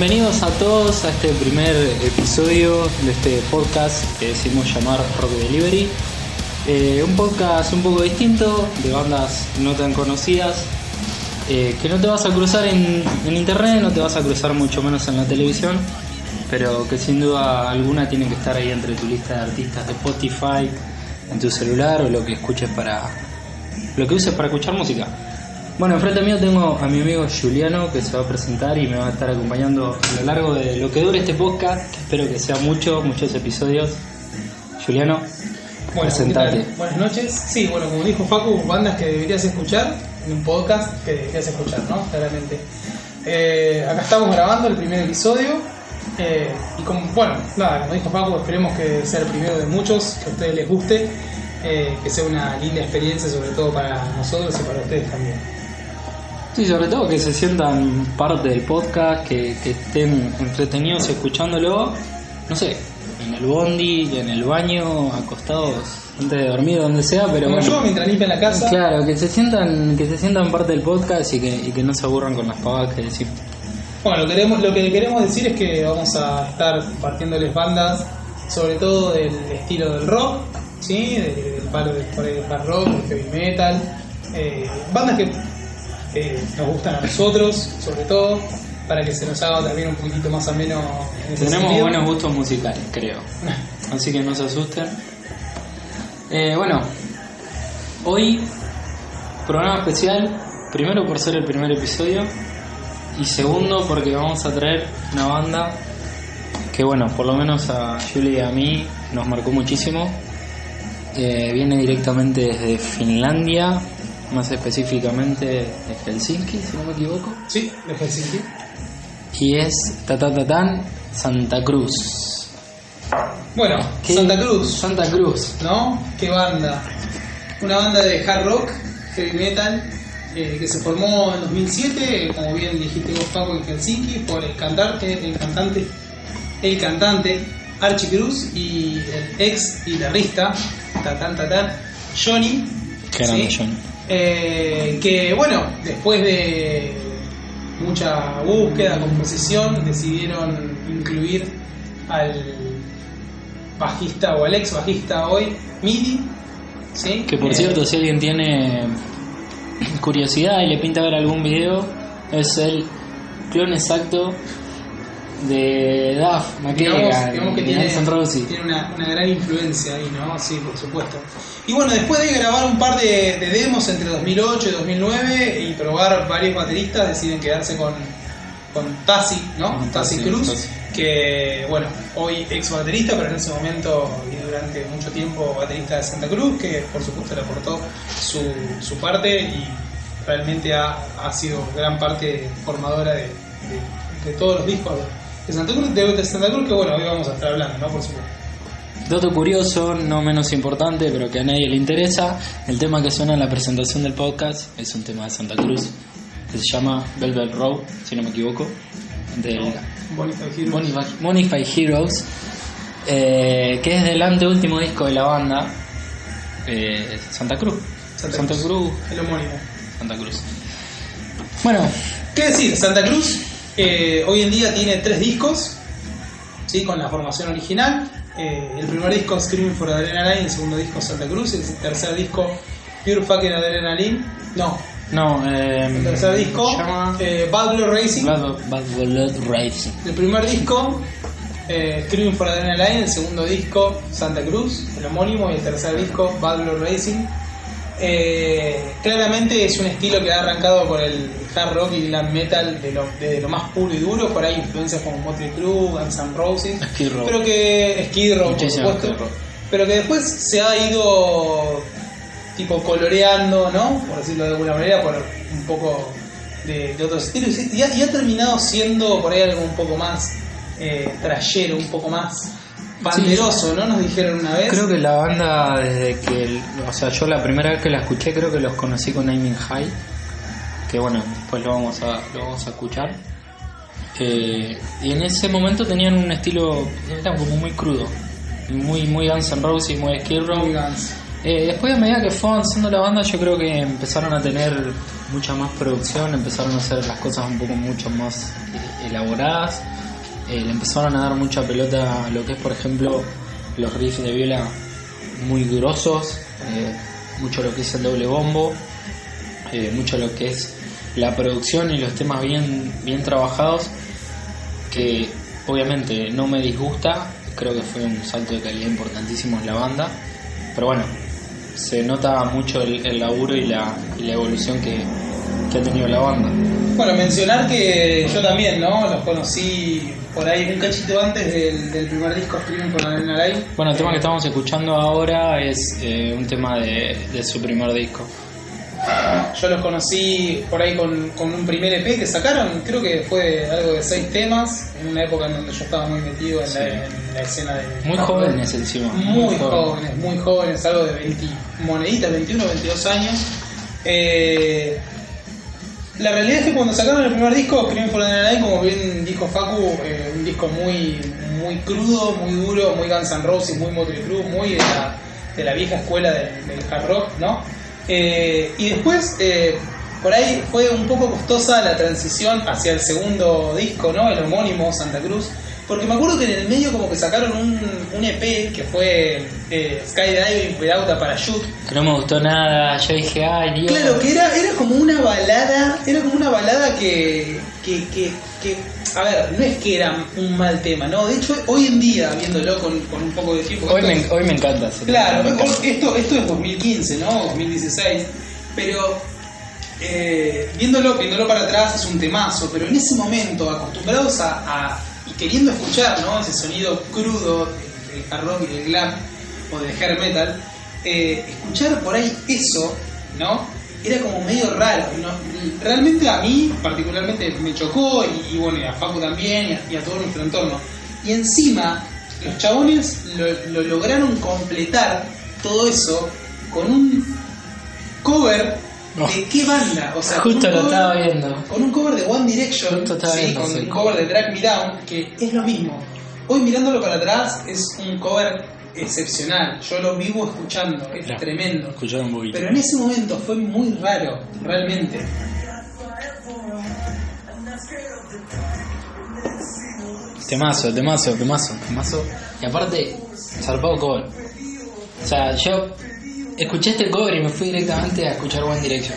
Bienvenidos a todos a este primer episodio de este podcast que decimos llamar Rock Delivery. Eh, un podcast un poco distinto, de bandas no tan conocidas, eh, que no te vas a cruzar en, internet, no te vas a cruzar mucho menos en la televisión, pero que sin duda alguna tiene que estar ahí entre tu lista de artistas de Spotify, en tu celular o lo que escuches para. lo que uses para escuchar música. Bueno, enfrente mío tengo a mi amigo Juliano que se va a presentar y me va a estar acompañando a lo largo de lo que dure este podcast, que espero que sea mucho, muchos episodios. Juliano, Bueno. Buenas noches. Sí, bueno, como dijo Facu, bandas que deberías escuchar en un podcast que deberías escuchar, ¿no? Claramente. Eh, acá estamos grabando el primer episodio. eh, y como, bueno, nada, como dijo Facu, esperemos que sea el primero de muchos, que a ustedes les guste, eh, que sea una linda experiencia, sobre todo para nosotros y para ustedes también. Sí, sobre todo que se sientan parte del podcast, que, que estén entretenidos escuchándolo, no sé, en el bondi, en el baño, acostados, antes de dormir, donde sea, pero Como yo, bueno. mientras limpian la casa, Claro, que se sientan, que se sientan parte del podcast y que, y que no se aburran con las pavadas que decimos. Bueno, lo, queremos, lo que queremos decir es que vamos a estar compartiéndoles bandas, sobre todo del estilo del rock, ¿sí? del, del palo del, del hard rock, del heavy metal, eh, bandas que, que nos gustan a nosotros, sobre todo, para que se nos haga también un poquitito más ameno en ese Tenemos sentido. buenos gustos musicales, creo. Así que no se asusten. Eh, bueno, hoy programa especial, primero por ser el primer episodio y segundo porque vamos a traer una banda que bueno, por lo menos a Julie y a mí nos marcó muchísimo. Eh, viene directamente desde Finlandia, más específicamente de Helsinki, si no me equivoco. Sí, de Helsinki. Y es Tatatatán Santa Cruz. Bueno, ¿Qué? Santa Cruz, Santa Cruz. ¿no? ¿Qué banda? Una banda de hard rock, heavy metal, eh, que se formó en 2007, como bien dijiste vos, Paco, en Helsinki, por el cantante, el cantante, el cantante Archie Cruz y el ex guitarrista, tatán, tatán, Johnny. ¿sí? Johnny. Eh, que bueno, después de mucha búsqueda, composición, decidieron incluir al bajista o al ex bajista hoy, Midi. ¿sí? Que por Eh, cierto, si alguien tiene curiosidad y le pinta ver algún video, es el clon exacto de Duff, McKagan, digamos que tiene, una, una gran influencia ahí, ¿no? Sí, por supuesto. Y bueno, después de grabar un par de, de demos entre 2008 y 2009 y probar varios bateristas, deciden quedarse con, con Tassi, ¿no? Con Tassi Tassi, Cruz, Tassi. que, bueno, hoy ex baterista, pero en ese momento y durante mucho tiempo baterista de Santa Cruz, que por supuesto le aportó su, su parte y realmente ha, ha sido gran parte formadora de, de- de todos los discos de Santa Cruz, de, de Santa Cruz, que bueno, hoy vamos a estar hablando, ¿no? Por supuesto. Dato curioso, no menos importante, pero que a nadie le interesa, el tema que suena en la presentación del podcast es un tema de Santa Cruz, que se llama Velvet Road, si no me equivoco, del Heroes. Bonify, Heroes, eh, que es del anteúltimo disco de la banda, eh, Santa Cruz. Santa Santa, Cruz. Cruz. El homónimo. Santa Cruz. Bueno, ¿Qué decir? Santa Cruz eh, hoy en día tiene tres discos, ¿sí? con la formación original. Eh, el primer disco Screaming for Adrenaline, el segundo disco Santa Cruz, el tercer disco Pure Fucking Adrenaline. No, no, eh, el tercer disco eh, Bad Blood Racing. Bad, Bad Blood Racing. El primer disco eh, Screaming for Adrenaline, el segundo disco Santa Cruz, el homónimo, y el tercer disco Bad Blood Racing. Eh, claramente es un estilo que ha arrancado por el hard rock y glam metal de lo, desde lo más puro y duro, por ahí influencias como Motley Crue, Guns N' Roses, Skid Row. pero que Skid Row, por supuesto, pero que después se ha ido tipo coloreando, ¿no? Por decirlo de alguna manera, por un poco de, de otros estilos. Y ha, y ha terminado siendo por ahí algo un poco más eh, trayero, un poco más banderoso, ¿no? Nos dijeron una vez. Creo que la banda, desde que. el- o sea, yo la primera vez que la escuché, creo que los conocí con Aiming High. Que bueno, después lo vamos a, lo vamos a escuchar. Eh, y en ese momento tenían un estilo. Era como muy crudo. Muy, muy Guns N' Roses, muy Skid Row. Eh, después, a medida que fue avanzando la banda, yo creo que empezaron a tener mucha más producción, empezaron a hacer las cosas un poco mucho más elaboradas. Eh, le empezaron a dar mucha pelota a lo que es, por ejemplo, los riffs de viola muy grosos, eh, mucho lo que es el doble bombo, eh, mucho lo que es la producción y los temas bien, bien trabajados, que obviamente no me disgusta, creo que fue un salto de calidad importantísimo en la banda, pero bueno, se nota mucho el, laburo y la, evolución que ha tenido la banda. Bueno, mencionar que yo también, ¿no? Los conocí por ahí un cachito antes del, del primer disco Screaming for Arena Live. Bueno, el tema que estamos escuchando ahora es eh, un tema de, de su primer disco. Yo los conocí por ahí con, con un primer EP que sacaron, creo que fue algo de seis temas, en una época en donde yo estaba muy metido en, Sí. la, en la escena de... Muy jóvenes encima. Muy jóvenes, muy jóvenes, algo de 20 moneditas, 21, 22 años. Eh, la realidad es que cuando sacaron el primer disco, Screaming for the Night, como bien dijo Facu, eh, un disco muy, muy crudo, muy duro, muy Guns N' Roses, muy Motley Crue, muy de la, de la vieja escuela del, del hard rock, ¿no? Eh, y después, eh, por ahí fue un poco costosa la transición hacia el segundo disco, ¿no? El homónimo Santa Cruz. Porque me acuerdo que en el medio como que sacaron un, un EP que fue eh, Skydiving Without a Parachute. Que no me gustó nada, yo dije, ay Dios. Claro, que era, era como una balada, era como una balada que, que, que, que, a ver, no es que era un mal tema, ¿no? De hecho, hoy en día, viéndolo con, con un poco de tiempo... Hoy me, es- hoy me encanta. Claro, tema, me encanta. esto, esto es 2015, ¿no? 2016. Pero eh, viéndolo, viéndolo para atrás es un temazo, pero en ese momento, acostumbrados a, a- y queriendo escuchar ¿no? ese sonido crudo del hard rock y del glam o del hair metal, eh, escuchar por ahí eso, ¿no? Era como medio raro. Realmente a mí particularmente me chocó y, bueno, a Facu también y a, todo nuestro entorno. Y encima, los chabones lo lograron completar todo eso con un cover De qué banda, o sea, Justo lo cover- estaba viendo. con un cover de One Direction, Justo estaba sí, viendo, con sí. el cover de Drag Me Down, que es lo mismo. Hoy mirándolo para atrás es un cover excepcional. Yo lo vivo escuchando, es tremendo. Escuchar un poquito. Pero en ese momento fue muy raro, realmente. Temazo, temazo, temazo, temazo. Y aparte, zarpado cover. O sea, yo escuché este cover y me fui directamente a escuchar One Direction.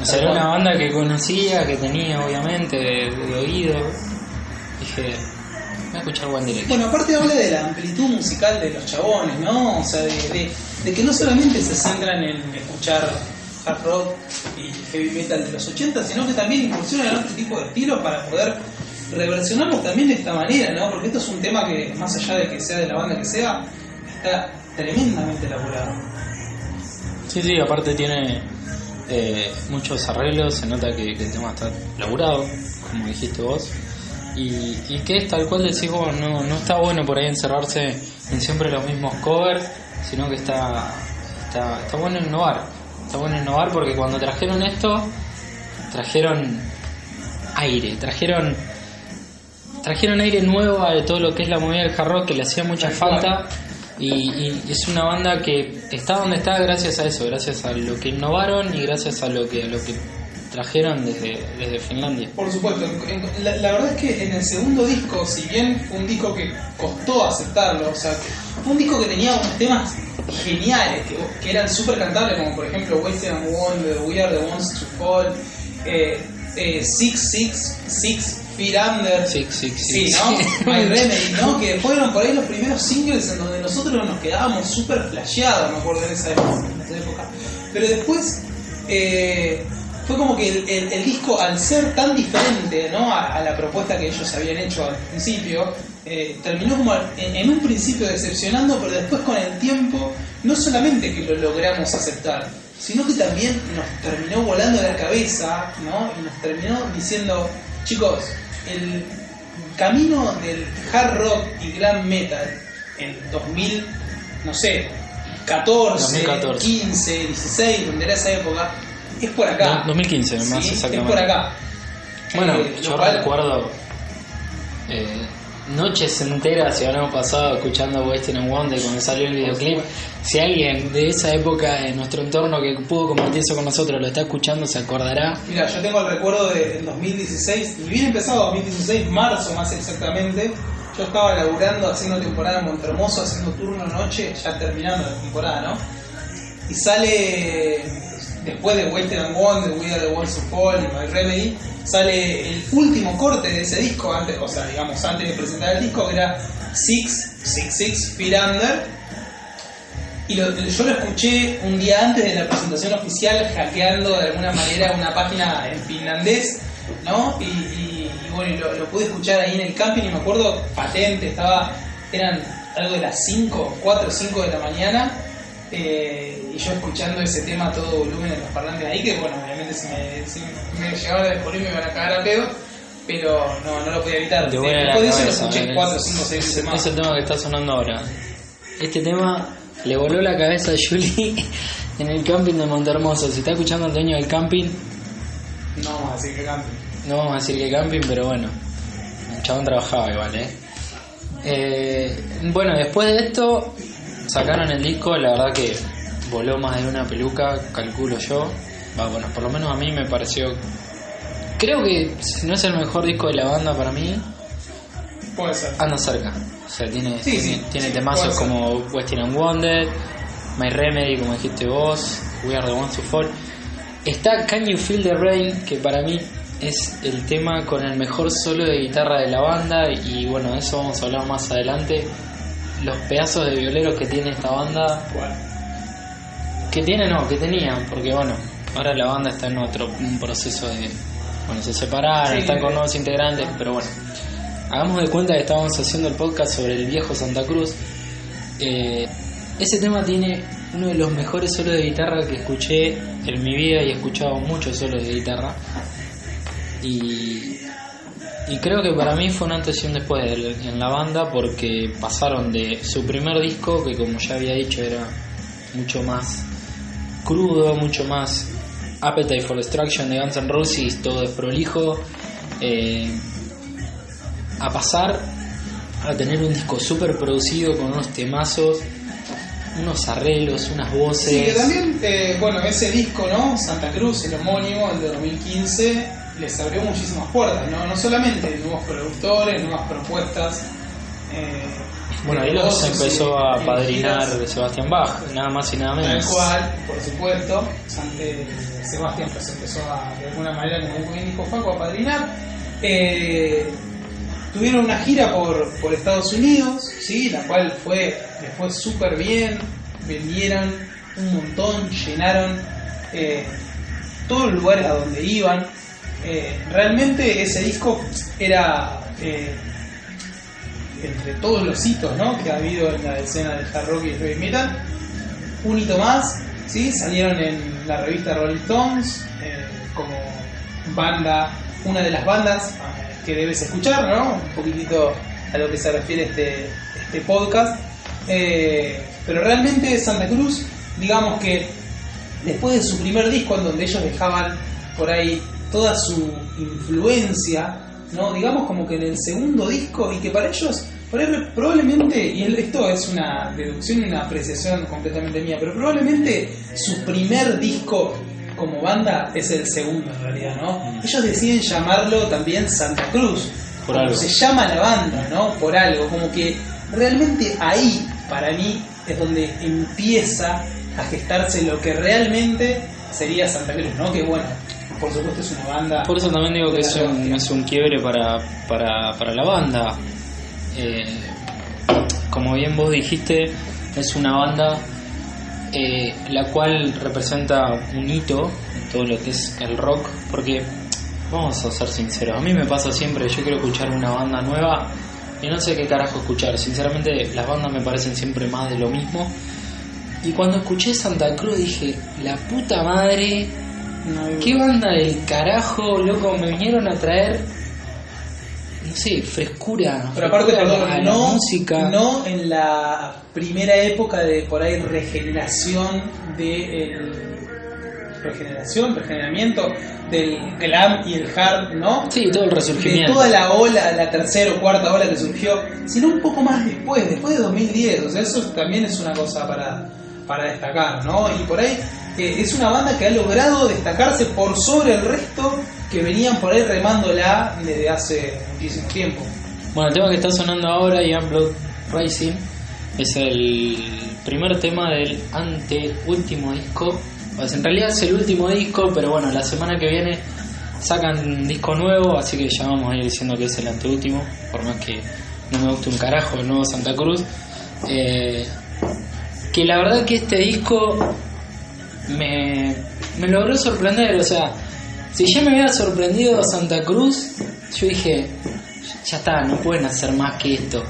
O sea, era una banda que conocía, que tenía obviamente de, oído. Dije, voy a escuchar One Direction. Bueno, aparte habla de la amplitud musical de los chabones, ¿no? O sea, de, de- de que no solamente se centran en escuchar hard rock y heavy metal de los 80, sino que también incursionan en otro tipo de estilos para poder reversionarlos también de esta manera, ¿no? Porque esto es un tema que, más allá de que sea de la banda que sea, está tremendamente elaborado. Sí, sí, aparte tiene eh, muchos arreglos, se nota que, que el tema está laburado, como dijiste vos. Y, y que es tal cual decís vos, no, no está bueno por ahí encerrarse en siempre los mismos covers, sino que está, está, está bueno innovar. Está bueno innovar porque cuando trajeron esto, trajeron aire, trajeron trajeron aire nuevo a todo lo que es la movida del hard rock que le hacía mucha Tal cual. Y, y es una banda que está donde está gracias a eso, gracias a lo que innovaron y gracias a lo que a lo que trajeron desde, desde Finlandia. Por supuesto, la, verdad es que en el segundo disco, si bien fue un disco que costó aceptarlo, o sea, fue un disco que tenía unos temas geniales, que, que eran súper cantables, como por ejemplo Wasted and Wonder, We Are the Ones to Fall, eh, eh, Six Six Six Under, Six, six, Sí, six. ¿no? My Remedy, ¿no? Que fueron por ahí los primeros singles en donde nosotros nos quedábamos súper flasheados, me acuerdo en esa época. en esa época. Pero después eh, fue como que el, el- el disco, al ser tan diferente ¿no? a, a la propuesta que ellos habían hecho al principio, eh, terminó como en, en un principio decepcionando, pero después con el tiempo, no solamente que lo logramos aceptar, sino que también nos terminó volando la cabeza, ¿no? Y nos terminó diciendo, chicos, el camino del hard rock y glam metal en 2000, no sé, 14, 2014. 15, 16, donde era esa época, es por acá. Do- 2015 más ¿sí? Es por acá. Bueno, Eh, yo cual- recuerdo eh, noches enteras se habrán pasado escuchando Western and Wonder cuando salió el videoclip. Si alguien de esa época en nuestro entorno que pudo compartir eso con nosotros lo está escuchando, se acordará. Mira, yo tengo el recuerdo del 2016, y bien empezado 2016, marzo más exactamente. Yo estaba laburando, haciendo temporada en Montermoso, haciendo turno noche, ya terminando la temporada, ¿no? Y sale, después de Western and Wonder, We Are the Worlds of Fall y My Remedy, sale el último corte de ese disco, antes, o sea, digamos, antes de presentar el disco, que era Six, Six, Six, Feet Under. Y yo lo escuché un día antes de la presentación oficial, hackeando de alguna manera una página en finlandés, ¿no? Y, bueno, lo pude escuchar ahí en el camping y me acuerdo patente, estaba, eran algo de las 5, 4 o 5 de la mañana. eh, y yo escuchando ese tema a todo volumen en los parlantes ahí, que bueno, obviamente si me, si me llegaba a descubrir me iban a cagar a pedo, pero no, no lo podía evitar. Después de eso lo cabeza, escuché ¿eh? 4, 5, 6 Es- veces más. Es el tema que está sonando ahora. Este tema le voló la cabeza a Julie en el camping de Montermoso. Si está escuchando el dueño del camping, No vamos a decir que cante. no vamos a decir que camping, pero bueno, el chabón trabajaba igual, ¿eh? Eh, bueno, después de esto sacaron el disco, la verdad que voló más de una peluca, calculo yo. Va, bueno, por lo menos a mí me pareció... Creo que si no es el mejor disco de la banda para mí, Puede ser. anda cerca. O sea, tiene, Sí, tiene, sí, tiene sí, temazos como Western and Wonder, My Remedy, como dijiste vos, We Are the Ones to Fall. Está Can You Feel the Rain, que para mí es el tema con el mejor solo de guitarra de la banda. Y bueno, de eso vamos a hablar más adelante. Los pedazos de violeros que tiene esta banda. Igual. Que tiene, no, que tenían, porque bueno, ahora la banda está en otro un proceso de. Bueno, se separaron, Sí, están con nuevos integrantes, pero bueno. Hagamos de cuenta que estábamos haciendo el podcast sobre el viejo Santa Cruz. Eh, ese tema tiene uno de los mejores solos de guitarra que escuché en mi vida y he escuchado muchos solos de guitarra. Y, y creo que para mí fue un antes y un después en la banda porque pasaron de su primer disco, que como ya había dicho era mucho más crudo, mucho más Appetite for Destruction de Guns N' Roses, todo desprolijo, eh, a pasar a tener un disco súper producido con unos temazos, unos arreglos, unas voces. Sí, también, eh, bueno, ese disco, ¿no? Santa Cruz, el homónimo, el de 2015, les abrió muchísimas puertas, ¿no? No solamente nuevos productores, nuevas propuestas. eh, Bueno, de ahí los empezó a padrinar giras. Sebastián Bach, nada más y nada Tal menos. cual, por supuesto. Eh, Sebastián pues empezó a, de alguna manera, como muy bien dijo Faco, a padrinar. Eh, tuvieron una gira por, por Estados Unidos, ¿sí? la cual fue, les fue súper bien, vendieron un montón, llenaron eh, todos los lugares a donde iban. Eh, realmente ese disco era eh, entre todos los hitos ¿no? que ha habido en la escena del hard rock y el heavy metal, un hito más, ¿sí? salieron en la revista Rolling Stones eh, como banda, una de las bandas eh, que debes escuchar, ¿no? un poquitito a lo que se refiere este, este podcast. Eh, pero realmente Santa Cruz, digamos que después de su primer disco en donde ellos dejaban por ahí toda su influencia, ¿no? Digamos como que en el segundo disco y que para ellos probablemente, y esto es una deducción y una apreciación completamente mía, pero probablemente su primer disco como banda es el segundo en realidad, ¿no? Ellos deciden llamarlo también Santa Cruz, Por como algo. se llama la banda, ¿no? Por algo, como que realmente ahí, para mí, es donde empieza a gestarse lo que realmente sería Santa Cruz, ¿no? Que bueno, por supuesto es una banda. Por eso también digo que es un, es un quiebre para, para, para la banda. Eh, como bien vos dijiste, es una banda eh, la cual representa un hito en todo lo que es el rock, porque vamos a ser sinceros, a mí me pasa siempre, yo quiero escuchar una banda nueva y no sé qué carajo escuchar, sinceramente las bandas me parecen siempre más de lo mismo. Y cuando escuché Santa Cruz dije, la puta madre, No, ¿Qué banda del carajo, loco? Me vinieron a traer, no sé, frescura. Pero aparte, frescura perdón, a la no, música. no en la primera época de por ahí regeneración de el- regeneración, regeneramiento del glam y el hard, ¿no? Sí, todo el De resurgimiento. toda la ola, la tercera o cuarta ola que surgió, sino un poco más después, después de 2010. O sea, eso también es una cosa para, para destacar, ¿no? Y por ahí eh, es una banda que ha logrado destacarse por sobre el resto que venían por ahí remándola desde hace muchísimo tiempo. Bueno, el tema que está sonando ahora, Young Blood Racing, es el primer tema del anteúltimo disco. Pues en realidad es el último disco, pero bueno, la semana que viene sacan disco nuevo, así que ya vamos a ir diciendo que es el anteúltimo, por más que no me guste un carajo el nuevo Santa Cruz. Eh, que la verdad que este disco me, me logró sorprender, o sea, si ya me había sorprendido Santa Cruz, yo dije, ya está, no pueden hacer más que esto.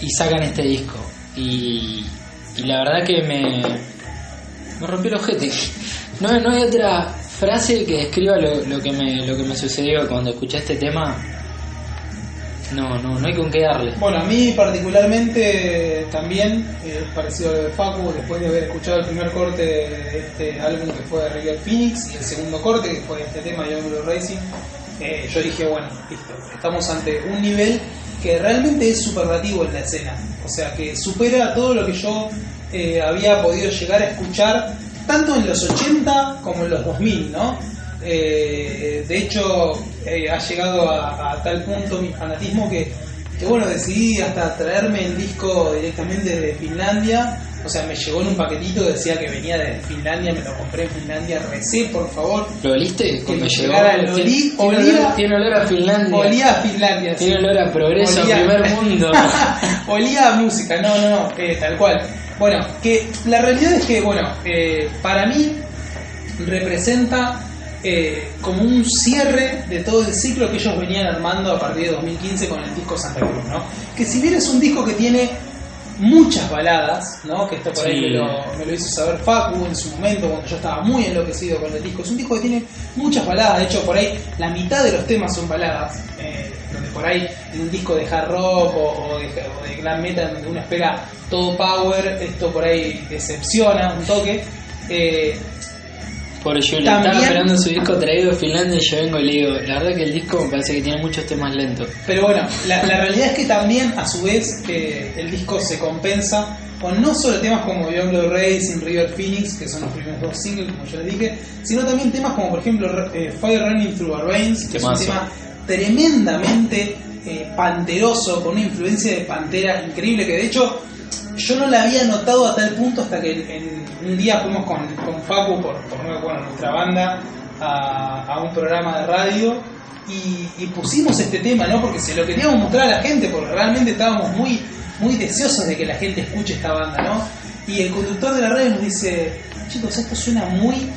Y sacan este disco. Y, y la verdad que me, me rompió el ojete. No, no hay otra frase que describa lo, lo que me, lo que me sucedió cuando escuché este tema. No, no, no hay con qué darle. Bueno, a mí particularmente también, eh, parecido a lo de Facu, después de haber escuchado el primer corte de este álbum que fue de River Phoenix y el segundo corte que fue este tema Young Blue Racing, eh, yo dije, bueno, listo, estamos ante un nivel que realmente es superlativo en la escena, o sea, que supera todo lo que yo eh, había podido llegar a escuchar, tanto en los 80 como en los 2000, ¿no? Eh, de hecho, eh, ha llegado a, a tal punto mi fanatismo que, que, bueno, decidí hasta traerme el disco directamente desde Finlandia. O sea, me llegó en un paquetito que decía que venía desde Finlandia, me lo compré en Finlandia, recé, por favor. ¿Lo oliste? Cuando me llegara el olí- tiene, olía- olor, tiene olor a Finlandia. Olía a Finlandia, sí. Tiene olor a progreso, Olía- primer mundo. Olía a música, no, no, no, eh, tal cual. Bueno, que la realidad es que, bueno, eh, para mí representa eh, como un cierre de todo el ciclo que ellos venían armando a partir de 2015 con el disco Santa Cruz, ¿no? Que si bien es un disco que tiene muchas baladas, ¿no? Que esto por ahí Sí. me lo, me lo hizo saber Facu en su momento cuando yo estaba muy enloquecido con el disco. Es un disco que tiene muchas baladas, de hecho por ahí la mitad de los temas son baladas, eh, donde por ahí en un disco de hard rock o, o de, o de glam metal donde uno espera todo power, esto por ahí decepciona un toque. Eh, Pobre Julie, También- estaba esperando su disco traído de Finlandia y yo vengo y le digo, la verdad que el disco me parece que tiene muchos temas lentos. Pero bueno, la, la realidad es que también, a su vez, eh, el disco se compensa con no solo temas como Young Blood Racing, River Phoenix, que son los primeros dos singles, como yo les dije, sino también temas como, por ejemplo, eh, Fire Running Through Our Veins, que es un tema tremendamente eh, panteroso, con una influencia de pantera increíble, que de hecho yo no la había notado a tal punto hasta que un día fuimos con, con Facu, por, por bueno, nuestra banda, a, un programa de radio y, pusimos este tema, ¿no? Porque se lo queríamos mostrar a la gente, porque realmente estábamos muy, muy deseosos de que la gente escuche esta banda, ¿no? Y el conductor de la radio nos dice, chicos, esto suena muy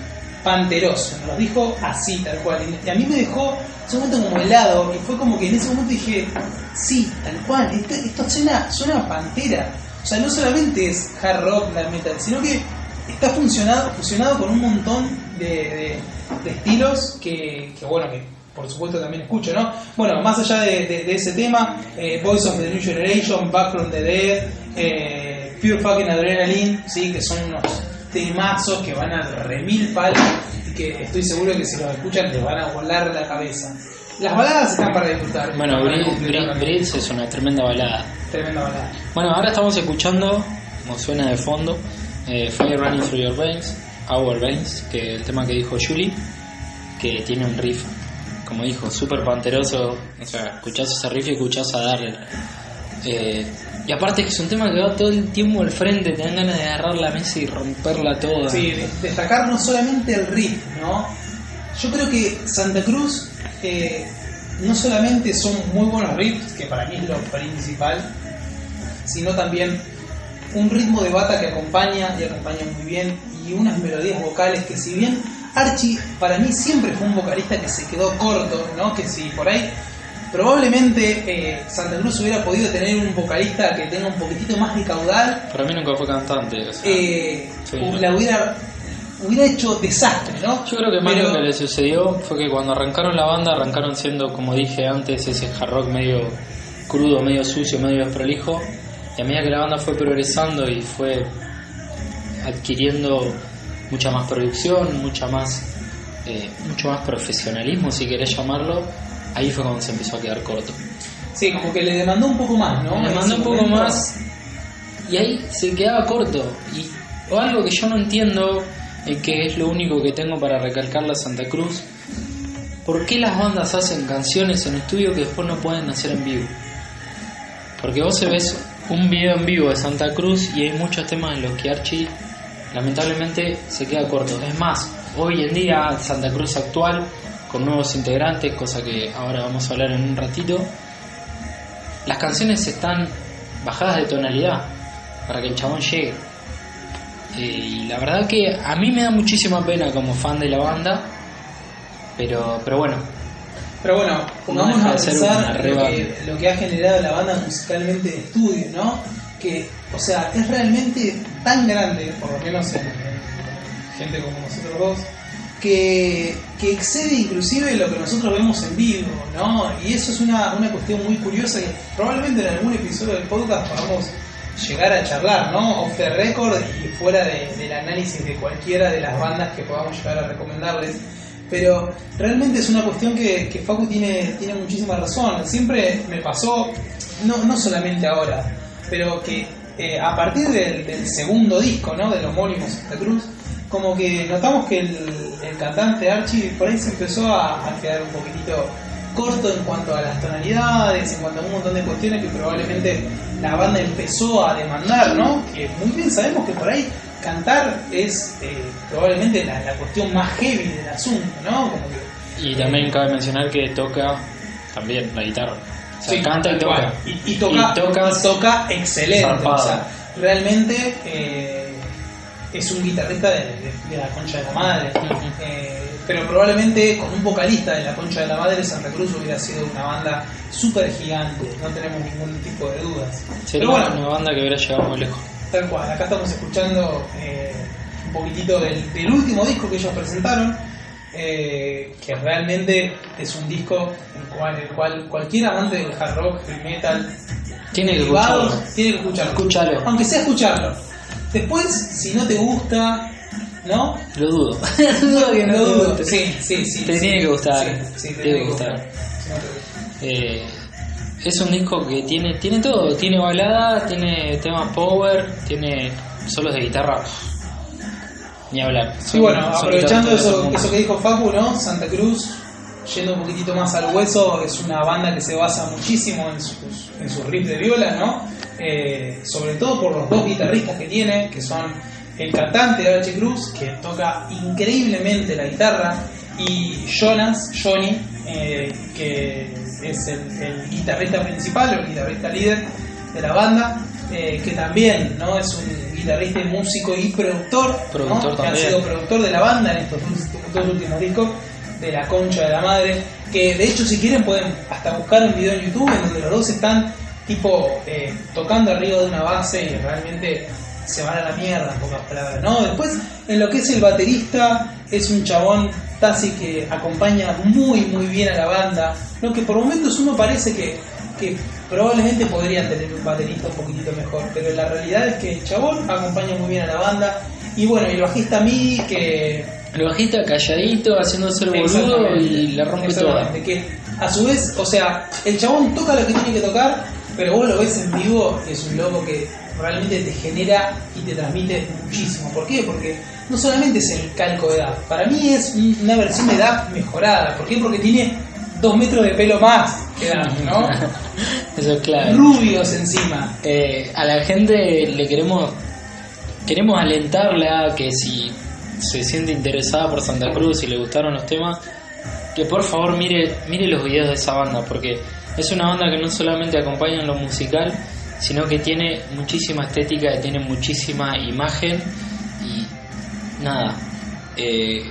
panteroso, nos lo dijo así, tal cual. Y a mí me dejó ese momento como helado, y fue como que en ese momento dije, sí, tal cual, esto, esto suena, suena pantera. O sea, no solamente es hard rock, la metal, sino que está funcionado, fusionado con un montón de, estilos que, bueno, que por supuesto también escucho, ¿no? Bueno, más allá de ese tema, eh, Voice of the New Generation, Back from the Dead, eh, Pure Fucking Adrenaline, ¿sí? que son unos temazos que van a remil palos y que estoy seguro que si los escuchan les van a volar la cabeza. Las baladas están para disfrutar. Bueno, Bridge es una tremenda balada. Tremenda balada. Bueno, ahora estamos escuchando, como suena de fondo, eh, Fire Running Through Your Veins, Our Veins, que el tema que dijo Julie, que tiene un riff, como dijo, súper panteroso. O sea, escuchás ese riff y escuchás a Darrell. Eh, y aparte que es un tema que va todo el tiempo al frente, te dan ganas de agarrar la mesa y romperla toda. Sí, de- destacar no solamente el riff, ¿no? Yo creo que Santa Cruz eh, no solamente son muy buenos riffs, que para mí es lo principal, sino también un ritmo de bata que acompaña y acompaña muy bien y unas melodías vocales que si bien Archie para mí siempre fue un vocalista que se quedó corto, ¿no? Que si por ahí probablemente eh, Santa Cruz hubiera podido tener un vocalista que tenga un poquitito más de caudal, Para mí nunca fue cantante. o sea. eh, Sí. la hubiera, hubiera hecho desastre, ¿no? Yo creo que más Pero- lo que le sucedió fue que cuando arrancaron la banda, arrancaron siendo, como dije antes, ese hard rock medio crudo, medio sucio, medio desprolijo. Y a medida que la banda fue progresando y fue adquiriendo mucha más producción, mucha más, eh, mucho más profesionalismo, si querés llamarlo, ahí fue cuando se empezó a quedar corto. Sí, como que le demandó un poco más, ¿no? Le En mandó ese un poco más y ahí se quedaba corto. Y o algo que yo no entiendo, y que es lo único que tengo para recalcar a Santa Cruz, ¿por qué las bandas hacen canciones en estudio que después no pueden hacer en vivo? Porque vos se ves un video en vivo de Santa Cruz y hay muchos temas en los que Archie lamentablemente se queda corto. Es más, hoy en día Santa Cruz actual, con nuevos integrantes, cosa que ahora vamos a hablar en un ratito, las canciones están bajadas de tonalidad para que el chabón llegue. Eh, y la verdad que a mí me da muchísima pena como fan de la banda, pero, pero bueno, Pero bueno, pongámonos deja a pensar que, lo que ha generado la banda musicalmente de estudio, ¿no? Que, o sea, es realmente tan grande, por lo menos en, en gente como nosotros dos, que, que excede inclusive lo que nosotros vemos en vivo, ¿no? Y eso es una, una cuestión muy curiosa que probablemente en algún episodio del podcast podamos llegar a charlar, ¿no? Off the record y fuera de- del análisis de cualquiera de las bandas que podamos llegar a recomendarles. Pero realmente es una cuestión que, que Facu tiene, tiene muchísima razón. Siempre me pasó, no, no solamente ahora, pero que eh, a partir del, segundo disco, ¿no? Del homónimo Santa Cruz, como que notamos que el, el cantante Archie por ahí se empezó a, a quedar un poquitito corto en cuanto a las tonalidades, en cuanto a un montón de cuestiones que probablemente la banda empezó a demandar, ¿no? Que muy bien sabemos que por ahí cantar es eh, probablemente la, la cuestión más heavy del asunto, ¿no? Como que, y también cabe mencionar que toca también la guitarra. O sea, Sí, canta y toca. Y, y toca, Y toca y toca excelente. zarpado. O sea, realmente eh, es un guitarrista de, de- de la concha de la madre. Eh, pero probablemente con un vocalista de la concha de la madre, Santa Cruz hubiera sido una banda súper gigante. No tenemos ningún tipo de dudas. Sería pero bueno, una banda que hubiera llegado muy lejos. Tal cual, acá estamos escuchando eh, un poquitito del, del último disco que ellos presentaron, eh, que realmente es un disco el cual, el cual cualquier amante del hard rock, del metal, Tiene que escucharlo. tiene que escucharlo. Escúchalo. Aunque sea escucharlo. Después, si no te gusta, ¿no? Lo dudo. dudo que no Lo te dudo. Sí, sí, sí. Te sí. tiene que gustar. Sí, sí, te Tiene que gustar. Te. Eh, es un disco que tiene, tiene todo, tiene balada, tiene temas power, tiene solos de guitarra. Ni hablar. Sí, Son- bueno, son aprovechando eso que dijo Facu, ¿no? Santa Cruz, yendo un poquitito más al hueso, es una banda que se basa muchísimo en sus, en sus riffs de viola, ¿no? Eh, sobre todo por los dos guitarristas que tiene, que son el cantante Archie Cruz, que toca increíblemente la guitarra, y Jonas, Johnny, eh, que es el, el guitarrista principal, o el guitarrista líder de la banda, eh, que también no es un guitarrista y músico y productor, ¿no? Productor que ha sido productor de la banda en estos dos últimos discos de la concha de la madre que de hecho si quieren pueden hasta buscar un video en YouTube en donde los dos están tipo eh, tocando arriba de una base y realmente se van a la mierda en pocas palabras no después en lo que es el baterista es un chabón Tassi que acompaña muy muy bien a la banda. Lo que por momentos uno parece que, que probablemente podrían tener un baterista un poquitito mejor pero la realidad es que el chabón acompaña muy bien a la banda. Y bueno y el bajista Midi que El bajista calladito, haciéndose el boludo y la rompe toda. exactamente, que a su vez, o sea, el chabón toca lo que tiene que tocar, pero vos lo ves en vivo, es un loco que realmente te genera y te transmite muchísimo. ¿Por qué? Porque no solamente es el calco de edad, para mí es un- una versión de edad mejorada. ¿Por qué? Porque tiene dos metros de pelo más que edad, ¿no? Eso es claro. Rubios encima. Eh, a la gente le queremos queremos alentarle a que si se siente interesada por Santa Cruz y le gustaron los temas, que por favor mire, mire los videos de esa banda, porque es una banda que no solamente acompaña en lo musical, sino que tiene muchísima estética, tiene muchísima imagen y nada, eh,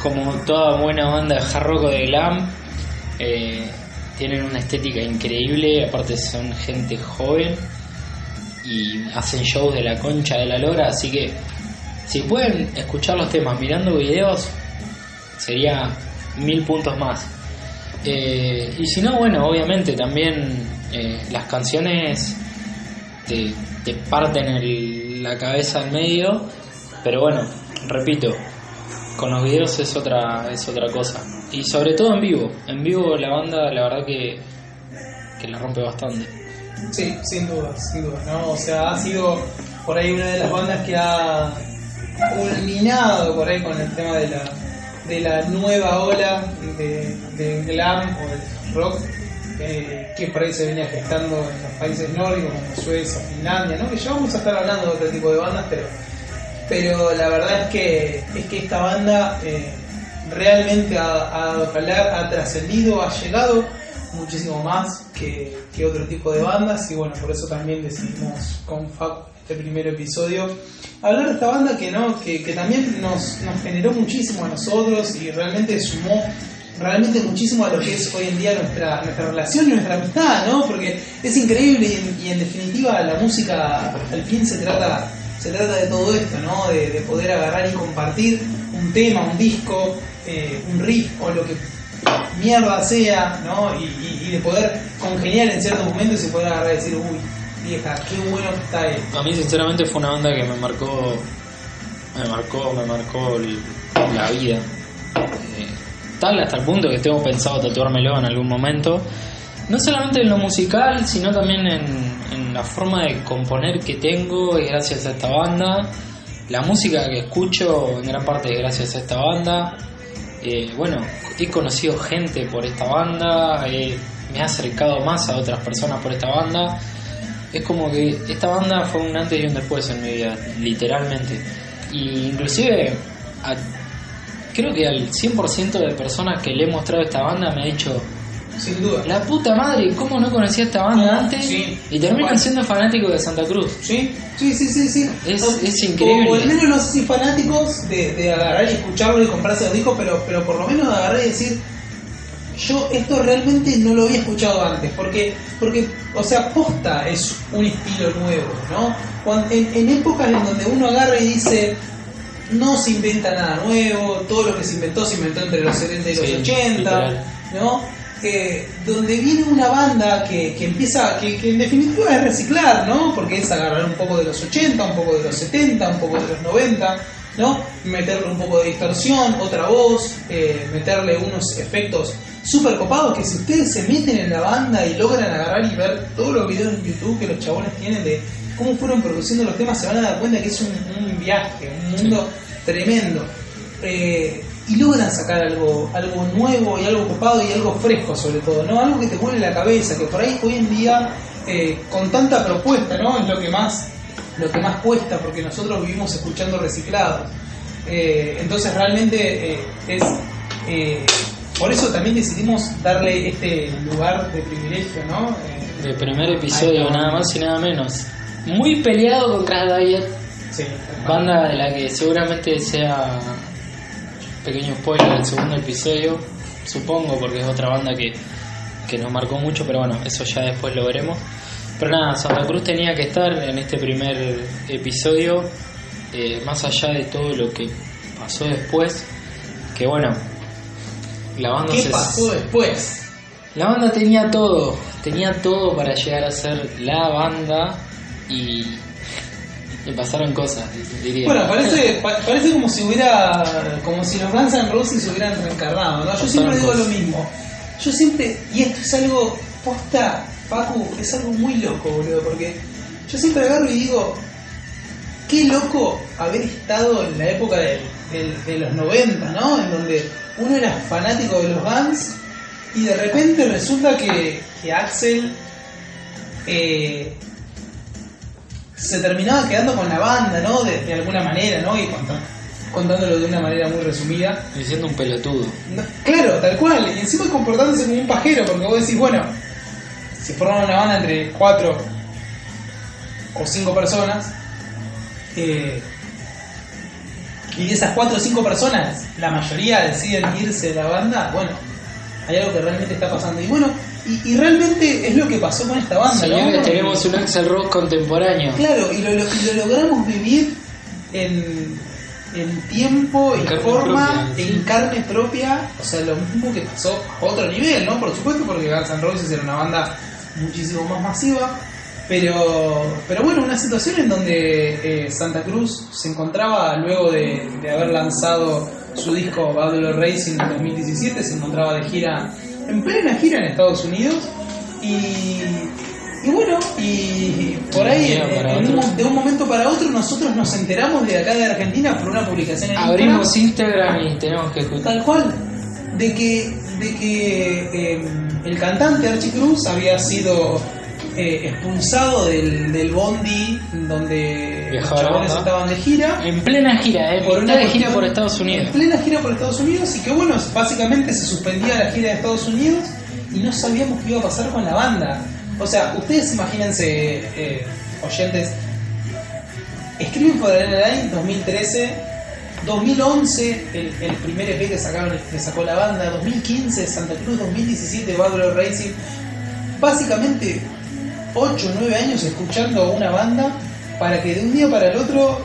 como toda buena banda de hard rock de glam, eh, tienen una estética increíble, aparte son gente joven y hacen shows de la concha de la lora, así que si pueden escuchar los temas mirando videos, sería mil puntos más. Eh, y si no, bueno, obviamente también las canciones te, te parten el- la cabeza al medio, pero bueno, repito, con los videos es otra, es otra cosa. Y sobre todo en vivo. En vivo la banda, la verdad que, que la rompe bastante. Sí, sin duda, sin duda, ¿no? O sea, ha sido por ahí una de las bandas que ha culminado por ahí con el tema de la, de la nueva ola de, de glam o del rock eh, que por ahí se venía gestando en los países nórdicos como Suecia, Finlandia, ¿no? que ya vamos a estar hablando de otro tipo de bandas, pero, pero la verdad es que, es que esta banda eh, realmente ha, ha, ha trascendido, ha llegado muchísimo más que, que, otro tipo de bandas y bueno, por eso también decidimos con FAC este primer episodio hablar de esta banda que no que, que también nos, nos generó muchísimo a nosotros y realmente sumó realmente muchísimo a lo que es hoy en día nuestra, nuestra relación y nuestra amistad, ¿no? Porque es increíble y en, definitiva la música al fin se trata, se trata de todo esto, ¿no? De, poder agarrar y compartir un tema, un disco, eh, un riff o lo que mierda sea, ¿no? Y, de poder congeniar en ciertos momentos y poder agarrar y decir, uy, vieja, qué bueno que está esto. A mí sinceramente fue una banda que me marcó, me marcó, me marcó la vida hasta el punto que tengo pensado tatuármelo en algún momento. No solamente en lo musical, sino también en, la forma de componer que tengo gracias a esta banda. La música que escucho en gran parte gracias a esta banda. Eh, bueno, he conocido gente por esta banda, me he acercado más a otras personas por esta banda. Es como que esta banda fue un antes y un después en mi vida, literalmente. Y inclusive creo que al 100% de personas que le he mostrado esta banda me ha dicho, sin duda. La puta madre, ¿cómo no conocía esta banda antes? y terminan siendo fanáticos de Santa Cruz. Sí, sí, sí, sí. sí. Es, es increíble. O, al menos no sé si fanáticos de, de, agarrar y escucharlo y comprarse los discos, pero, pero por lo menos agarrar y decir, yo esto realmente no lo había escuchado antes, porque, porque o sea, posta es un estilo nuevo, ¿no? Cuando, en, en épocas en donde uno agarra y dice, no se inventa nada nuevo, todo lo que se inventó se inventó entre los 70 y los 80, ¿no? donde viene una banda que, que empieza, que, en definitiva es reciclar, ¿no? Porque es agarrar un poco de los 80, un poco de los 70, un poco de los 90, ¿no? Meterle un poco de distorsión, otra voz, eh, meterle unos efectos súper copados que si ustedes se meten en la banda y logran agarrar y ver todos los videos en YouTube que los chabones tienen de cómo fueron produciendo los temas, se van a dar cuenta que es un, viaje, un mundo tremendo. Eh, y logran sacar algo, algo nuevo y algo ocupado y algo fresco sobre todo, ¿no? Algo que te vuelve la cabeza, que por ahí hoy en día, eh, con tanta propuesta, ¿no? Es lo que más, lo que más cuesta, porque nosotros vivimos escuchando reciclados. Eh, entonces realmente es por eso también decidimos darle este lugar de privilegio, ¿no? de primer episodio, nada más y nada menos muy peleado con Crash Diet. banda de la que seguramente sea pequeño spoiler del segundo episodio, supongo, porque es otra banda que, que nos marcó mucho, pero bueno, eso ya después lo veremos. Pero nada, Santa Cruz tenía que estar en este primer episodio, eh, más allá de todo lo que pasó después, que bueno, la banda ¿Qué pasó después? La banda tenía todo, tenía todo para llegar a ser la banda y, y pasaron cosas, diría. Bueno, parece, parece como si hubiera, como si los Guns N' Roses se hubieran reencarnado, ¿no? Yo siempre digo lo mismo. Yo siempre, y esto es algo, posta, Pacu, es algo muy loco, boludo, porque yo siempre agarro y digo, qué loco haber estado en la época de, de los 90, ¿no? En donde uno era fanático de los Guns y de repente resulta que, que Axel eh, se terminaba quedando con la banda, ¿no? De, alguna manera, ¿no? Y contándolo de una manera muy resumida. Diciendo un pelotudo. claro, tal cual. Y encima comportándose como un pajero, porque vos decís, bueno, si forman una banda entre cuatro o cinco personas, eh, y de esas cuatro o cinco personas, la mayoría deciden irse de la banda, bueno, hay algo que realmente está pasando. Y bueno, y, realmente es lo que pasó con esta banda. Señores, tenemos un Axel Rock contemporáneo. Claro, y lo, logramos vivir en, en tiempo, en, forma, en carne propia. O sea, lo mismo que pasó a otro nivel, ¿no? Por supuesto, porque Guns N' Roses era una banda muchísimo más masiva. Pero, pero bueno, una situación en donde eh, Santa Cruz se encontraba luego de, de haber lanzado su disco Babylon Racing en 2017, se encontraba de gira, en plena gira en Estados Unidos. Y, y bueno, y por ahí, De un día en- en un- de un momento para otro, nosotros nos enteramos de acá de Argentina por una publicación en Abrimos Instagram, Instagram y tenemos que escuchar. tal cual, de que, de que eh, el cantante Archie Cruz había sido eh, expulsado del, del bondi donde Viajaba los chabones estaban de gira. En plena gira, ¿eh? Por una de gira por Estados Unidos. En plena gira por Estados Unidos y que bueno, básicamente se suspendía la gira de Estados Unidos y no sabíamos qué iba a pasar con la banda. O sea, ustedes imagínense, eh, oyentes, Screaming for the Line 2013, 2011 el, el primer EP que, sacaron, que sacó la banda, 2015 Santa Cruz, 2017 Babylon Racing, básicamente 8 o 9 años escuchando a una banda para que de un día para el otro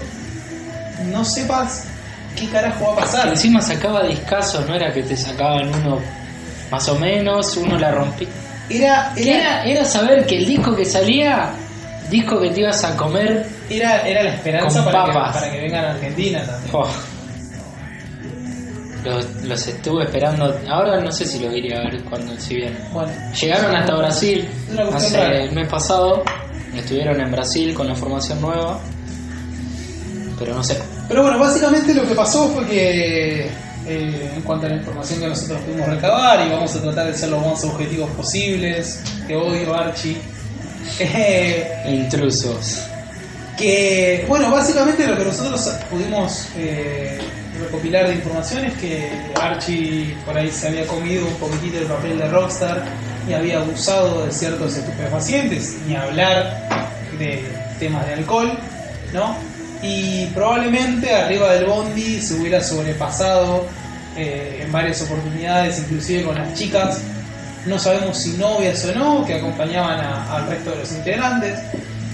no sepas qué carajo va a pasar. Encima sacaba discazos, no era que te sacaban uno más o menos, uno la rompía. Era, era, Era, era saber que el disco que salía, disco que te ibas a comer, era, era la esperanza para que, para que vengan a Argentina también. oh. Los, los estuve esperando. Ahora no sé si los iría a ver cuando si bien. Bueno, Llegaron hasta Brasil hace rara. el mes pasado. Estuvieron en Brasil con la formación nueva. Pero no sé. Pero bueno, básicamente lo que pasó fue que eh, en cuanto a la información que nosotros pudimos recabar y vamos a tratar de ser los más objetivos posibles, que odio Archie, eh, Intrusos. que bueno, básicamente lo que nosotros pudimos eh, recopilar de información es que Archie por ahí se había comido un poquitito el papel de Rockstar y había abusado de ciertos estupefacientes, ni hablar de temas de alcohol, ¿no? Y probablemente arriba del bondi se hubiera sobrepasado eh, en varias oportunidades, inclusive con las chicas, no sabemos si novias o no, que acompañaban a- al resto de los integrantes.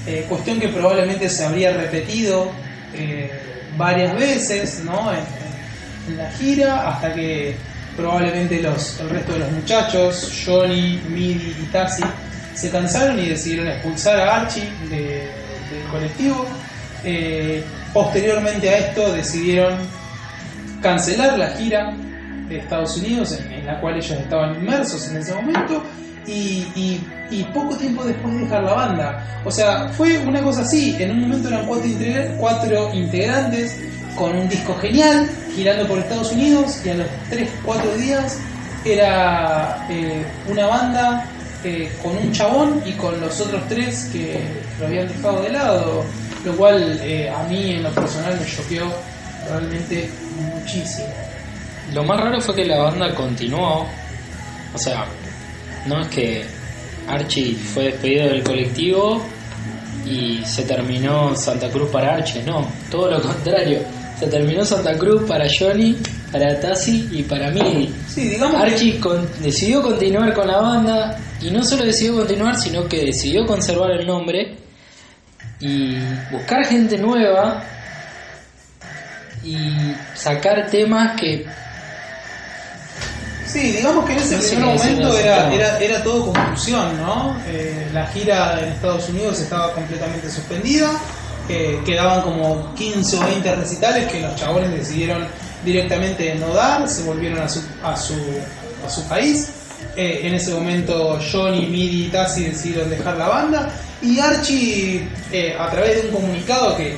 Eh, cuestión que probablemente se habría repetido eh, varias veces ¿no? en, la gira, hasta que probablemente los, el resto de los muchachos, Johnny, Midi y Tassi, se cansaron y decidieron expulsar a Archie de- del colectivo. Eh, posteriormente a esto decidieron cancelar la gira de Estados Unidos en, la cual ellos estaban inmersos en ese momento y- y poco tiempo después dejar la banda. O sea, fue una cosa así, en un momento eran cuatro integrantes con un disco genial girando por Estados Unidos y a los 3-4 días era eh, una banda eh, con un chabón y con los otros tres que lo habían dejado de lado, lo cual eh, a mí en lo personal me choqueó realmente muchísimo. Lo más raro fue que la banda continuó. O sea, no es que Archie fue despedido del colectivo y se terminó Santa Cruz para Archie, no, todo lo contrario. Se terminó Santa Cruz para Johnny, para Tassi y para Midi. Sí, digamos que- Archie con- decidió continuar con la banda y no solo decidió continuar, sino que decidió conservar el nombre y buscar gente nueva y sacar temas que Sí, digamos que en ese No sé primer momento era, era, era todo confusión, ¿no? Eh, la gira en Estados Unidos estaba completamente suspendida, eh, quedaban como 15 o 20 recitales que los chabones decidieron directamente no dar, se volvieron a su, a su, a su país. Eh, en ese momento Johnny, Midi y Tassi decidieron dejar la banda y Archie, eh, a través de un comunicado que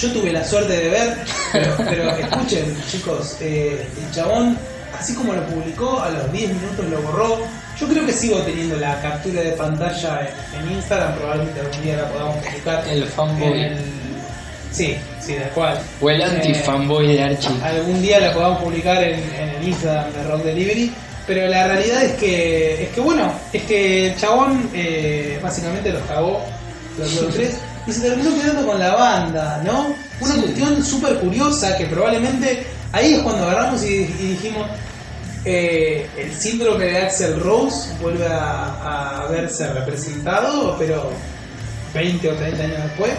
yo tuve la suerte de ver, pero, pero escuchen chicos, el chabón, así como lo publicó, a los 10 minutos lo borró. Yo creo que sigo teniendo la captura de pantalla en, en Instagram, probablemente algún día la podamos publicar. El fanboy. el- Sí, sí, tal cual. o el Eh, anti-fanboy de Archie. algún día la podamos publicar en, en el Instagram de Rock Delivery. Pero la realidad es que, es que bueno, es que el chabón eh, básicamente los cagó, los dos tres, y se terminó quedando con la banda, ¿no? Una Sí. cuestión súper curiosa que probablemente ahí es cuando agarramos y, dijimos, eh, el síndrome de Axel Rose vuelve a, a verse representado, pero 20 o 30 años después.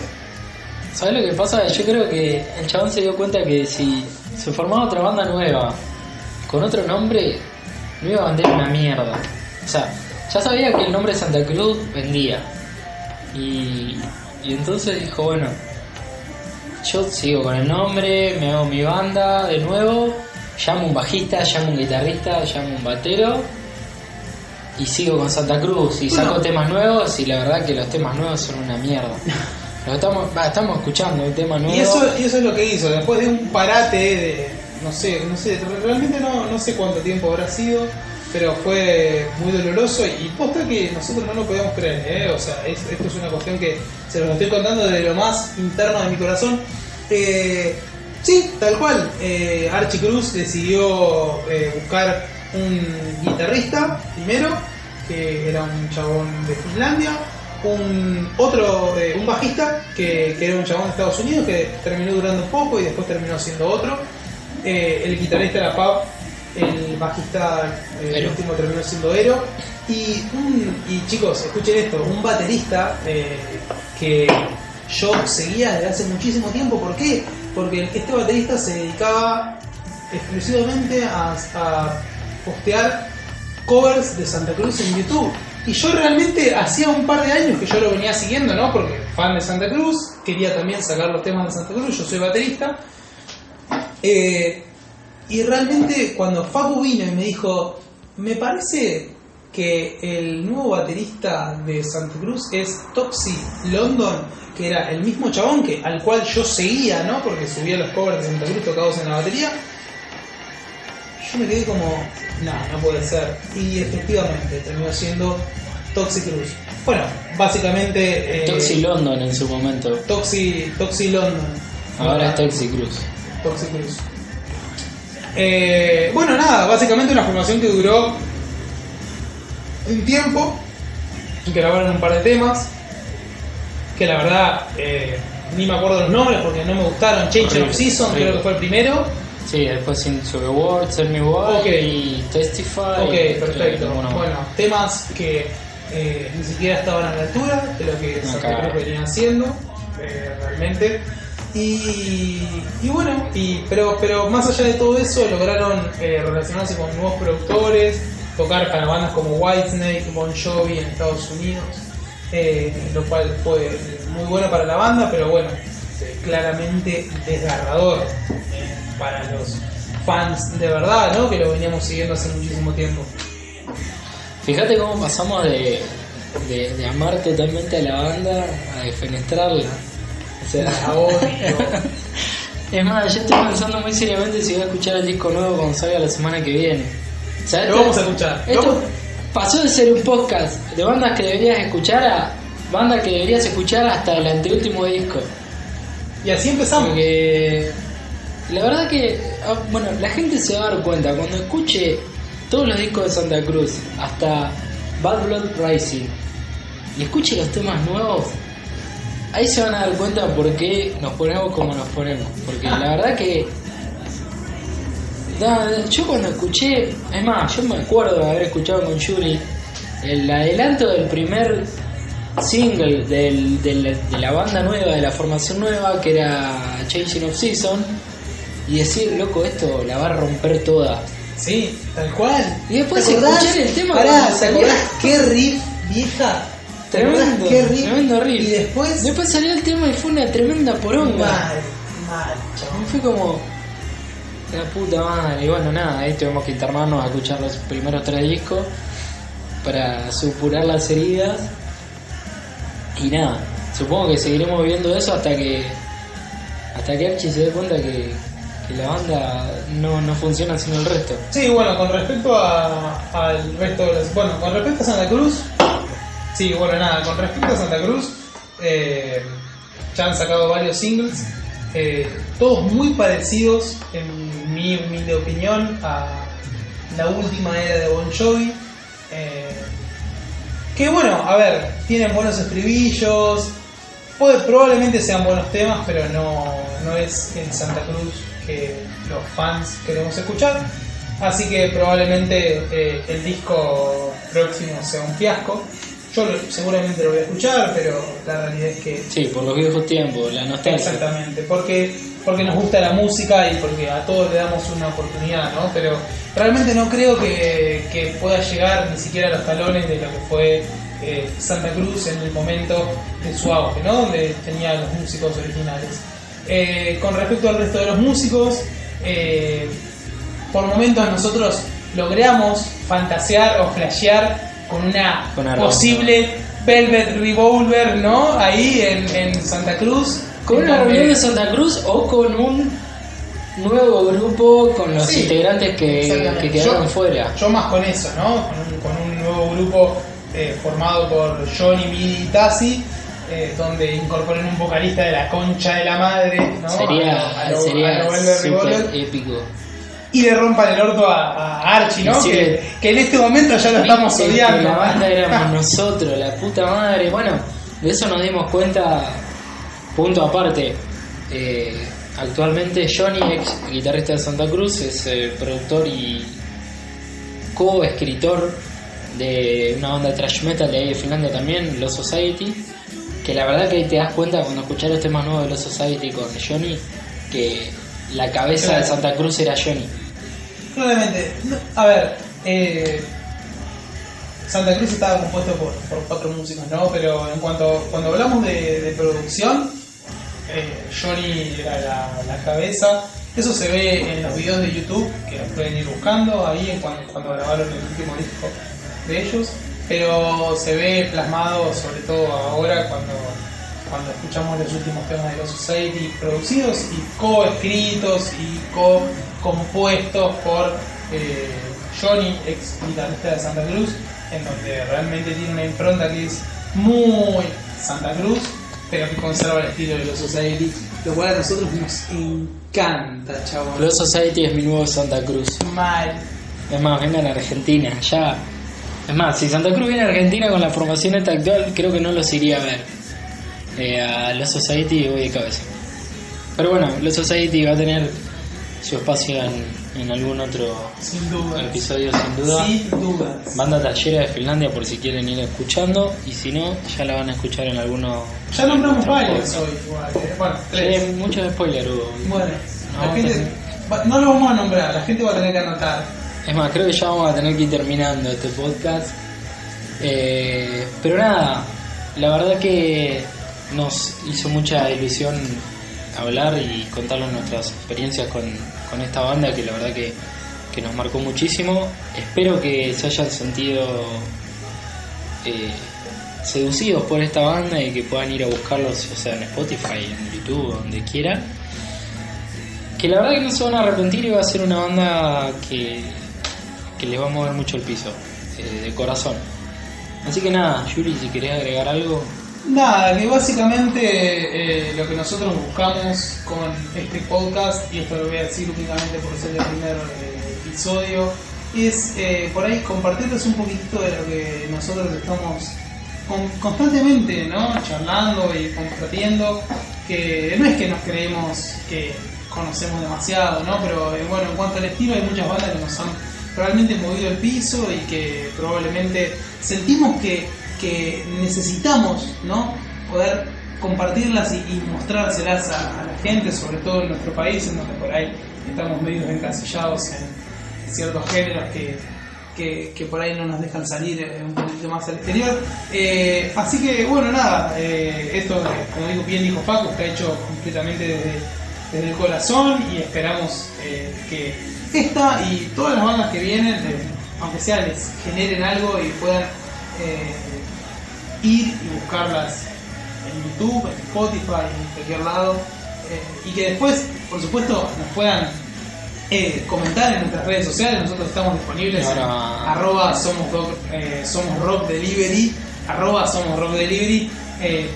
¿Sabes lo que pasa? Yo creo que el chabón se dio cuenta que si se formaba otra banda nueva con otro nombre, no iba a vender una mierda. O sea, ya sabía que el nombre Santa Cruz vendía. Y, y entonces dijo, bueno, yo sigo con el nombre, me hago mi banda de nuevo, llamo un bajista, llamo un guitarrista, llamo un batero y sigo con Santa Cruz y saco temas nuevos y la verdad que los temas nuevos son una mierda. Los estamos, va, estamos escuchando el tema nuevo. Y eso, y eso es lo que hizo, después de un parate de, no sé, no sé, realmente no, no sé cuánto tiempo habrá sido, pero fue muy doloroso y posta que nosotros no lo podíamos creer, ¿eh? o sea, es- esto es una cuestión que se los estoy contando desde lo más interno de mi corazón. Eh, sí, tal cual, eh, Archie Cruz decidió eh, buscar un guitarrista primero, que era un chabón de Finlandia, un otro, un bajista que, era un chabón de Estados Unidos que terminó durando poco y después terminó siendo otro. El guitarrista era Pab, el bajista eh, el Ero. último terminó siendo Ero. Y, un, y chicos, escuchen esto, un baterista eh, que yo seguía desde hace muchísimo tiempo. ¿Por qué? Porque este baterista se dedicaba exclusivamente a, a postear covers de Santa Cruz en YouTube. Y yo realmente hacía un par de años que yo lo venía siguiendo, ¿no? Porque fan de Santa Cruz, quería también sacar los temas de Santa Cruz, yo soy baterista. Eh, y realmente cuando Facu vino y me dijo, me parece que el nuevo baterista de Santa Cruz es Toxi London, que era el mismo chabón que, al cual yo seguía, ¿no? Porque subía los covers de Santa Cruz tocados en la batería. Yo me quedé como, no, no puede ser. Y efectivamente terminó siendo Toxi Cruz. Bueno, básicamente... eh, Toxi London en su momento. Toxi, Toxi London. Ahora es Toxi Cruz. Toxic Cruz. Eh, bueno, nada, básicamente una formación que duró un tiempo que grabaron un par de temas que la verdad eh, ni me acuerdo los nombres porque no me gustaron. Change of Season horrible. creo que fue el primero. Sí, después Into the World, Tell Me Why y Testify. Ok, perfecto. bueno, Bueno, temas que eh, ni siquiera estaban a la altura de lo que Una Santa cagada. Cruz venía haciendo, realmente. Y, y bueno, pero, pero más allá de todo eso, lograron eh, relacionarse con nuevos productores, tocar para bandas como Whitesnake, Bon Jovi en Estados Unidos, eh, lo cual fue muy bueno para la banda, pero bueno, eh, claramente desgarrador para los fans de verdad, ¿no? Que lo veníamos siguiendo hace muchísimo tiempo. Fíjate cómo pasamos de, de, de amar totalmente a la banda a defenestrarla. Sea, es más, yo estoy pensando muy seriamente si voy a escuchar el disco nuevo cuando salga la semana que viene. Sea, Lo vamos a escuchar. Esto Vamos- pasó de ser un podcast de bandas que deberías escuchar a bandas que deberías escuchar hasta el anteúltimo disco. Y así empezamos. Porque la verdad que, ah, bueno, la gente se va a dar cuenta cuando escuche todos los discos de Santa Cruz, hasta Bad Blood Rising, y escuche los temas nuevos, ahí se van a dar cuenta por qué nos ponemos como nos ponemos. Porque la verdad que. da- yo cuando escuché, es más, yo me acuerdo de haber escuchado con Yuri el adelanto del primer single del- del- de la banda nueva, de la formación nueva, que era Changing of Season, y decir, loco, esto la va a romper toda. Sí, tal cual. Y después escuchar el tema Pará, cuando ¿te salió. acordás qué riff, vieja? ¿Te acordás Tremendo, qué tremendo riff. Y después. Después salió el tema y fue una tremenda poronga. Mal, mal, Y chabón. fue como. La puta madre. Y bueno, nada, ahí tuvimos que internarnos a escuchar los primeros tres discos para supurar las heridas. Y nada, supongo que seguiremos viendo eso hasta que. Hasta que Archie se dé cuenta que, que la banda no, no funciona sin el resto. Sí, bueno, con respecto a- al resto de los. Bueno, con respecto a Santa Cruz. Sí, bueno, nada, con respecto a Santa Cruz. eh, ya han sacado varios singles. eh, todos muy parecidos, en mi humilde opinión, a la última era de Bon Jovi. eh, que bueno, a ver, tienen buenos estribillos. Puede, probablemente sean buenos temas, pero no, no es el Santa Cruz que los fans queremos escuchar. Así que probablemente el disco próximo sea un fiasco. Yo seguramente lo voy a escuchar, pero la realidad es que Sí, por los viejos tiempos, la nostalgia. Exactamente, porque, porque nos gusta la música y porque a todos le damos una oportunidad, ¿no? Pero realmente no creo que, que pueda llegar ni siquiera a los talones de lo que fue eh, Santa Cruz en el momento de su auge, ¿no? donde tenía los músicos originales. Eh, con respecto al resto de los músicos, eh, por momentos nosotros logramos fantasear o flashear con una Con posible Velvet Revolver, ¿no? Ahí en, en Santa Cruz. ¿Con una donde- reunión de Santa Cruz o con un nuevo grupo con los Sí, integrantes que, que quedaron Yo- fuera? Yo más con eso, ¿no? Con un, con un nuevo grupo eh, formado por Johnny, Billy y Tassi, eh, donde incorporen un vocalista de la concha de la madre, ¿no? Sería, A lo- a lo- a sería lo Velvet súper Revolver, épico. Y le rompan el orto a, a Archie, ¿no? Sí. Que, que en este momento ya lo estamos odiando. La banda éramos nosotros, la puta madre. Bueno, de eso nos dimos cuenta, punto aparte. Eh, actualmente Johnny, ex guitarrista de Santa Cruz, es eh, productor y co-escritor de una banda de thrash metal de ahí de Finlandia también, Los Society. Que la verdad que te das cuenta cuando escuchás los temas nuevos de Los Society con Johnny, que la cabeza de Santa Cruz era Johnny. Claramente. A ver, eh, Santa Cruz estaba compuesto por, por cuatro músicos, ¿no? Pero en cuanto cuando hablamos de, producción, eh, Johnny era la, la cabeza. Eso se ve en los videos de YouTube, que los pueden ir buscando ahí en cuando grabaron el último disco de ellos. Pero se ve plasmado sobre todo ahora cuando, cuando escuchamos los últimos temas de los Society producidos y co-escritos y co-compuestos por eh, Johnny, ex guitarrista de Santa Cruz, en donde realmente tiene una impronta que es muy Santa Cruz, pero que conserva el estilo de los Society, lo cual a nosotros nos encanta, chabón. Los Society es mi nuevo Santa Cruz. Mal. Es más, vengan a Argentina, ya. Es más, si Santa Cruz viene a Argentina con la formación esta actual, creo que no los iría a ver. Eh, a los Society voy de cabeza. Pero bueno, los Society va a tener su espacio en, en algún otro Sin episodio, sin duda. Sin dudas. Banda tallera de Finlandia por si quieren ir escuchando. Y si no, ya la van a escuchar en alguno. Ya nombramos varios hoy, igual. eh. Bueno, tres. muchos spoilers hubo. Bueno, la No, gente. va- No lo vamos a nombrar, la gente va a tener que anotar. Es más, creo que ya vamos a tener que ir terminando este podcast. Eh, pero nada, la verdad que nos hizo mucha ilusión hablar y contarles nuestras experiencias con, con esta banda que la verdad que, que nos marcó muchísimo. Espero que se hayan sentido eh, seducidos por esta banda y que puedan ir a buscarlos, o sea, en Spotify, en YouTube, donde quieran. Que la verdad que no se van a arrepentir y va a ser una banda que, que les va a mover mucho el piso, eh, de corazón. Así que nada, Yuri, si querés agregar algo. Nada, que básicamente eh, lo que nosotros buscamos con este podcast, y esto lo voy a decir únicamente por ser el primer eh, episodio, es eh, por ahí compartirles un poquitito de lo que nosotros estamos con- constantemente ¿no? charlando y compartiendo, que no es que nos creemos que conocemos demasiado, ¿no? pero eh, bueno, en cuanto al estilo hay muchas bandas que nos han realmente movido el piso y que probablemente sentimos que, que necesitamos ¿no? poder compartirlas y, mostrárselas a, la gente, sobre todo en nuestro país, en donde por ahí estamos medio encasillados en ciertos géneros que, que, por ahí no nos dejan salir eh, un poquito más al exterior. Eh, así que bueno, nada, eh, esto, como digo, bien dijo Paco, está hecho completamente desde, desde el corazón y esperamos que esta y todas las bandas que vienen, aunque sea, les generen algo y puedan ir y buscarlas en YouTube, en Spotify, en cualquier lado, eh, y que después, por supuesto, nos puedan eh, comentar en nuestras redes sociales. Nosotros estamos disponibles en arroba somos, Doc- eh, somos rock delivery, arroba somos rock delivery.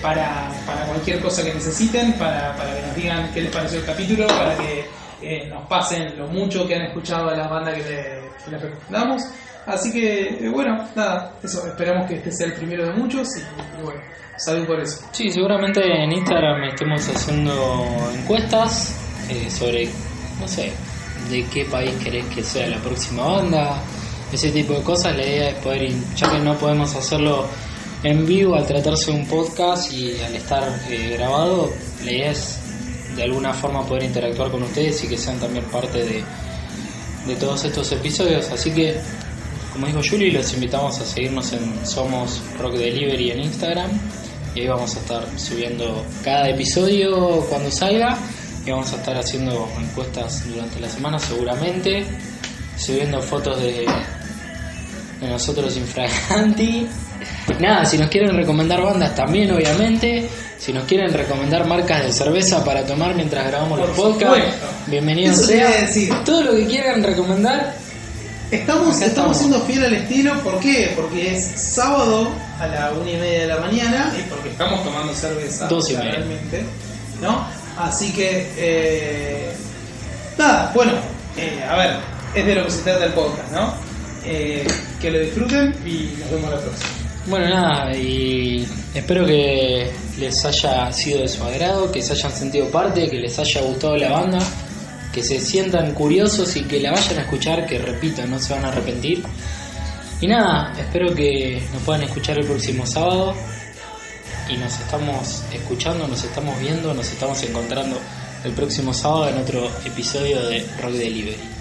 para, para cualquier cosa que necesiten, para, para que nos digan qué les pareció el capítulo, para que eh, nos pasen lo mucho que han escuchado a la banda que, le- que les recomendamos. Así que, eh, bueno, nada, eso, esperamos que este sea el primero de muchos y, bueno, salud por eso. Sí, seguramente en Instagram estemos haciendo encuestas eh, sobre, no sé, de qué país querés que sea la próxima banda, ese tipo de cosas. La idea es poder, ya que no podemos hacerlo en vivo al tratarse de un podcast y al estar eh, grabado, la idea es de alguna forma poder interactuar con ustedes y que sean también parte de, de todos estos episodios. Así que, como dijo Juli, los invitamos a seguirnos en Somos Rock Delivery en Instagram. Y ahí vamos a estar subiendo cada episodio cuando salga. Y vamos a estar haciendo encuestas durante la semana seguramente. Subiendo fotos de, de nosotros infraganti. Nada, si nos quieren recomendar bandas también, obviamente. Si nos quieren recomendar marcas de cerveza para tomar mientras grabamos Por los podcasts, bienvenidos sea. decir. Todo lo que quieran recomendar, Estamos, estamos estamos. siendo fiel al estilo, ¿por qué? Porque es sábado a la una y media de la mañana y porque estamos tomando cerveza. Dos y media. realmente, ¿no? Así que, eh, nada, bueno, eh, a ver, es de lo que se trata el podcast, ¿no? Eh, que lo disfruten y nos vemos la próxima. Bueno, nada, y espero que les haya sido de su agrado, que se hayan sentido parte, que les haya gustado la banda, que se sientan curiosos y que la vayan a escuchar, que repito, no se van a arrepentir. Y nada, espero que nos puedan escuchar el próximo sábado y nos estamos escuchando, nos estamos viendo, nos estamos encontrando el próximo sábado en otro episodio de Rock Delivery.